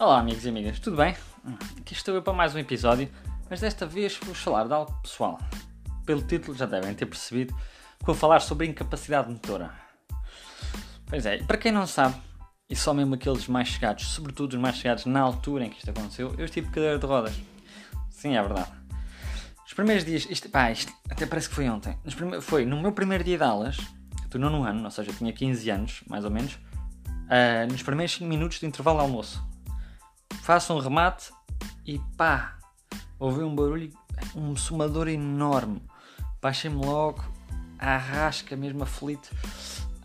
Olá, amigos e amigas, tudo bem? Aqui estou eu para mais um episódio, mas desta vez vou falar de algo pessoal. Pelo título já devem ter percebido que vou falar sobre incapacidade motora. Pois é, para quem não sabe, e só mesmo aqueles mais chegados, sobretudo os mais chegados na altura em que isto aconteceu, eu estive cadeira de rodas. Sim, é verdade. Os primeiros dias, isto, pá, isto até parece que foi ontem. foi no meu primeiro dia de aulas, do nono ano, ou seja, eu tinha 15 anos, mais ou menos, uh, nos primeiros 5 minutos de intervalo de almoço. Faço um remate e pá, ouvi um barulho, um sumador enorme. Baixei-me logo, à rasca, mesmo aflito.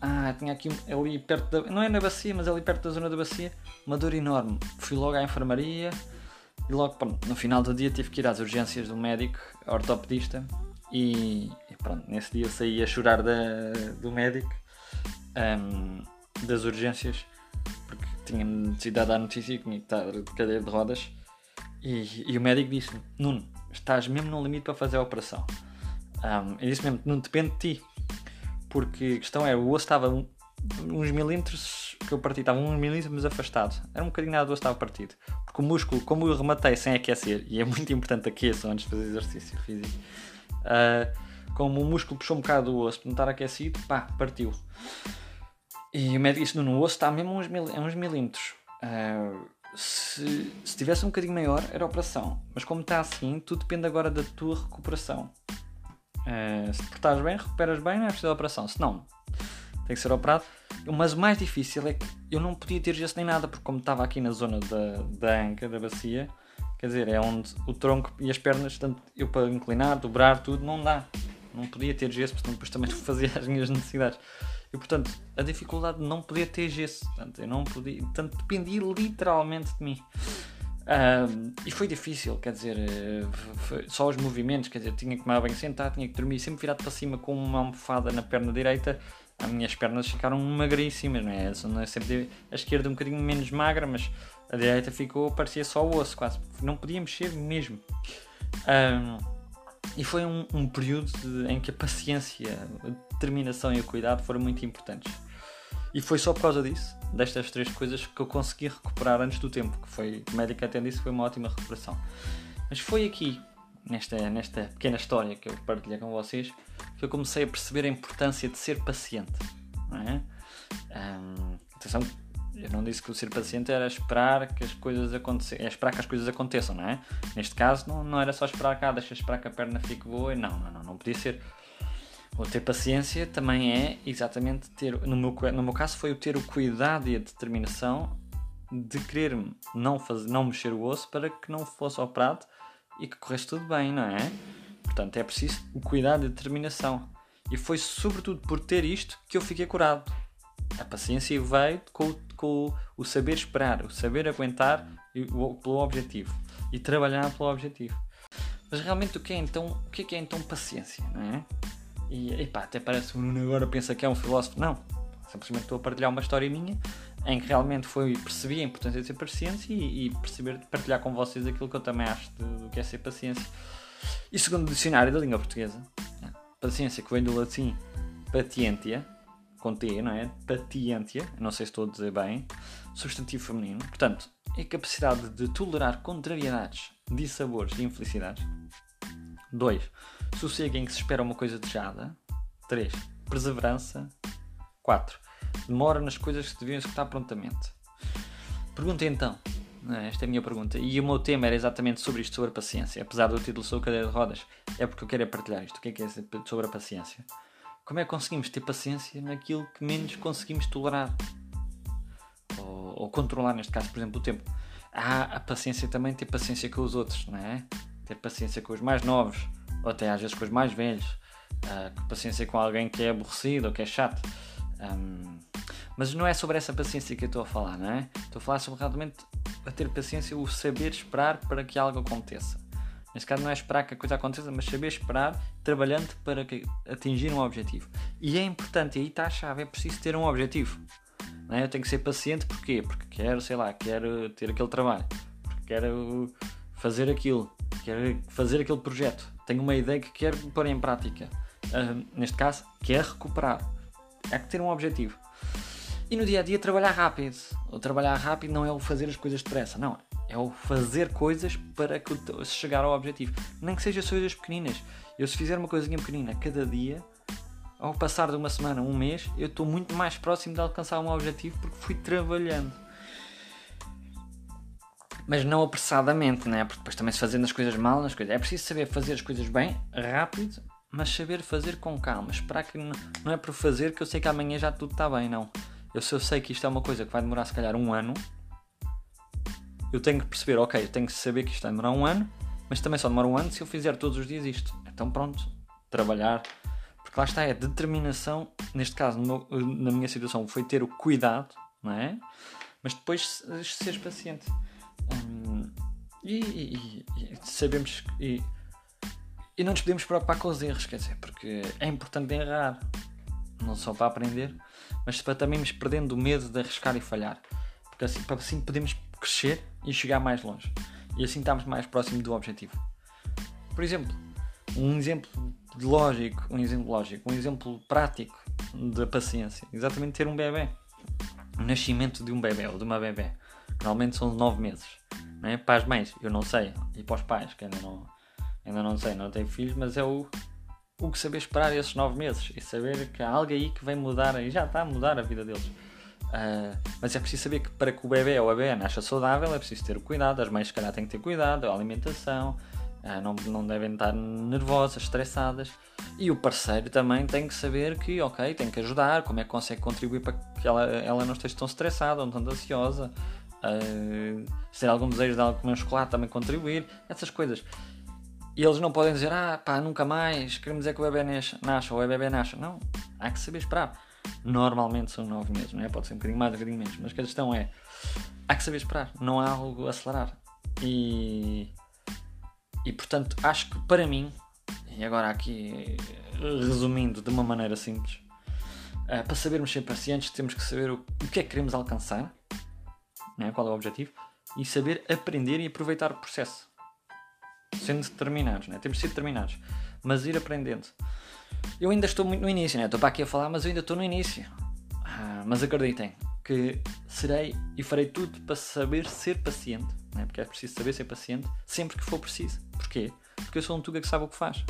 Ah, tinha aqui ali perto da. Não é na bacia, mas ali perto da zona da bacia, uma dor enorme. Fui logo à enfermaria e logo pronto, no final do dia tive que ir às urgências do médico, ortopedista, e, e pronto, nesse dia saí a chorar da, do médico um, das urgências porque tinha-me necessidade da notícia que tinha que estar de cadeira de rodas e, e o médico disse-me, Nuno, estás mesmo no limite para fazer a operação. Um, disse mesmo, não depende de ti. Porque a questão é, o osso estava uns milímetros que eu parti, estava uns milímetros afastado. Era um bocadinho nada do osso estava partido. Porque o músculo, como eu rematei sem aquecer, e é muito importante aquecer antes de fazer exercício físico, uh, como o músculo puxou um bocado do osso para não estar aquecido, pá, partiu. E o médico disse: no osso está mesmo uns, mil, uns milímetros. Uh, se, se tivesse um bocadinho maior, era operação. Mas como está assim, tudo depende agora da tua recuperação. Uh, se te estás bem, recuperas bem, não é preciso de operação. Se não, tem que ser operado. Mas o mais difícil é que eu não podia ter gesso nem nada, porque como estava aqui na zona da, da anca, da bacia, quer dizer, é onde o tronco e as pernas, tanto eu para inclinar, dobrar, tudo, não dá. Não podia ter gesso, porque depois também fazia as minhas necessidades. E portanto, a dificuldade de não poder ter gesso. Portanto, eu não podia, portanto, dependia literalmente de mim. E foi difícil, quer dizer, eh, foi, só os movimentos, quer dizer, tinha que tomar bem sentado, tinha que dormir sempre virado para cima com uma almofada na perna direita. As minhas pernas ficaram magríssimas, não é? Não é sempre a esquerda um bocadinho menos magra, mas a direita ficou, parecia só osso, quase. Não podia mexer mesmo. E foi um, um período de, em que a paciência, a determinação e o cuidado foram muito importantes. E foi só por causa disso, destas três coisas, que eu consegui recuperar antes do tempo, que foi, o médico até disse, foi uma ótima recuperação. Mas foi aqui, nesta, nesta pequena história que eu partilhei com vocês, que eu comecei a perceber a importância de ser paciente. Não é? Um, atenção, eu não disse que o ser paciente era esperar que as coisas aconteçam, é esperar que as coisas aconteçam, não é? Neste caso não, não era só esperar cá, deixa esperar que a perna fique boa, não, não, não, não podia ser. O ter paciência também é exatamente ter, no meu, no meu caso foi o ter o cuidado e a determinação de querer não, fazer, não mexer o osso para que não fosse operado e que corresse tudo bem, não é? Portanto, é preciso o cuidado e a determinação. E foi sobretudo por ter isto que eu fiquei curado. A paciência veio com, com o saber esperar, o saber aguentar pelo objetivo e trabalhar pelo objetivo. Mas realmente o que é então, o que é, que é então paciência, não é? E epá, até parece que o Nuno agora pensa que é um filósofo. Não, simplesmente estou a partilhar uma história minha em que realmente foi, percebi a importância de ser paciência e, e perceber, partilhar com vocês aquilo que eu também acho do que é ser paciência. E segundo o dicionário da língua portuguesa, paciência que vem do latim patientia, com T, não é? Patiência, não sei se estou a dizer bem, substantivo feminino. Portanto, é a capacidade de tolerar contrariedades, dissabores e infelicidades. 2. Sossego em que se espera uma coisa desejada. 3. Perseverança. 4. Demora nas coisas que deviam executar prontamente. Pergunta então, é? esta é a minha pergunta, e o meu tema era exatamente sobre isto, sobre a paciência. Apesar do título sobre cadeira de rodas, é porque eu quero partilhar isto. O que é que é sobre a paciência? Como é que conseguimos ter paciência naquilo que menos conseguimos tolerar? Ou, ou controlar, neste caso, por exemplo, o tempo. Há a paciência também ter paciência com os outros, não é? Ter paciência com os mais novos, ou até às vezes com os mais velhos. Uh, paciência com alguém que é aborrecido ou que é chato. Um, mas não é sobre essa paciência que eu estou a falar, não é? Estou a falar sobre realmente a ter paciência, o saber esperar para que algo aconteça. Neste caso não é esperar que a coisa aconteça, mas saber esperar, trabalhando para atingir um objetivo. E é importante, e aí está a chave, é preciso ter um objetivo. Não é? Eu tenho que ser paciente, porquê? Porque quero, sei lá, quero ter aquele trabalho, quero fazer aquilo, quero fazer aquele projeto, tenho uma ideia que quero pôr em prática. Uh, neste caso, quero recuperar. Há que ter um objetivo. E no dia a dia trabalhar rápido. O trabalhar rápido não é o fazer as coisas depressa, não. É o fazer coisas para chegar ao objetivo. Nem que seja coisas pequeninas. Eu se fizer uma coisinha pequenina cada dia, ao passar de uma semana, um mês, eu estou muito mais próximo de alcançar um objetivo porque fui trabalhando. Mas não apressadamente, né? Porque depois também se fazendo as coisas mal, nas coisas. É preciso saber fazer as coisas bem, rápido, mas saber fazer com calma. Esperar que não é por fazer que eu sei que amanhã já tudo está bem, não. Eu se eu sei que isto é uma coisa que vai demorar se calhar um ano, eu tenho que perceber, ok, eu tenho que saber que isto vai demorar um ano, mas também só demora um ano se eu fizer todos os dias isto. Então pronto, trabalhar. Porque lá está, é determinação, neste caso, na minha situação, foi ter o cuidado, não é? Mas depois seres paciente. Hum, e, e, e, sabemos e, e não nos podemos preocupar com os erros, quer dizer, porque é importante errar, não só para aprender, mas para também nos perdendo o medo de arriscar e falhar. Porque assim, assim podemos crescer e chegar mais longe. E assim estamos mais próximo do objetivo. Por exemplo, um exemplo lógico, um exemplo lógico, um exemplo prático da paciência. Exatamente ter um bebê. O nascimento de um bebê ou de uma bebê. Normalmente são 9 meses. Não é? Para as mães, eu não sei. E para os pais, que ainda não, ainda não sei, não tenho filhos, mas é o, o que saber esperar esses 9 meses. E saber que há algo aí que vem mudar, e já está a mudar a vida deles. Uh, mas é preciso saber que para que o bebê ou a bebê nasça saudável é preciso ter cuidado, as mães se calhar têm que ter cuidado, a alimentação, uh, não, não devem estar nervosas, estressadas. E o parceiro também tem que saber que, ok, tem que ajudar, como é que consegue contribuir para que ela, ela não esteja tão estressada ou tão ansiosa. Uh, se ter algum desejo de algo comer um chocolate também contribuir, essas coisas. E eles não podem dizer, ah pá, nunca mais, queremos é que o bebê nasça ou o bebê nasça. Não, há que saber esperar normalmente são 9 meses, não é? Pode ser um bocadinho mais, um bocadinho menos, mas a questão é há que saber esperar, não há algo a acelerar. E, e portanto, acho que para mim, e agora aqui resumindo de uma maneira simples, uh, para sabermos ser pacientes, temos que saber o, que é que queremos alcançar, é? qual é o objetivo, e saber aprender e aproveitar o processo. Sendo determinados, é? temos de ser determinados, mas ir aprendendo. Eu ainda estou muito no início, né? Estou para aqui a falar, mas eu ainda estou no início. Ah, mas acreditem que serei e farei tudo para saber ser paciente, né? porque é preciso saber ser paciente sempre que for preciso. Porquê? Porque eu sou um tuga que sabe o que faz.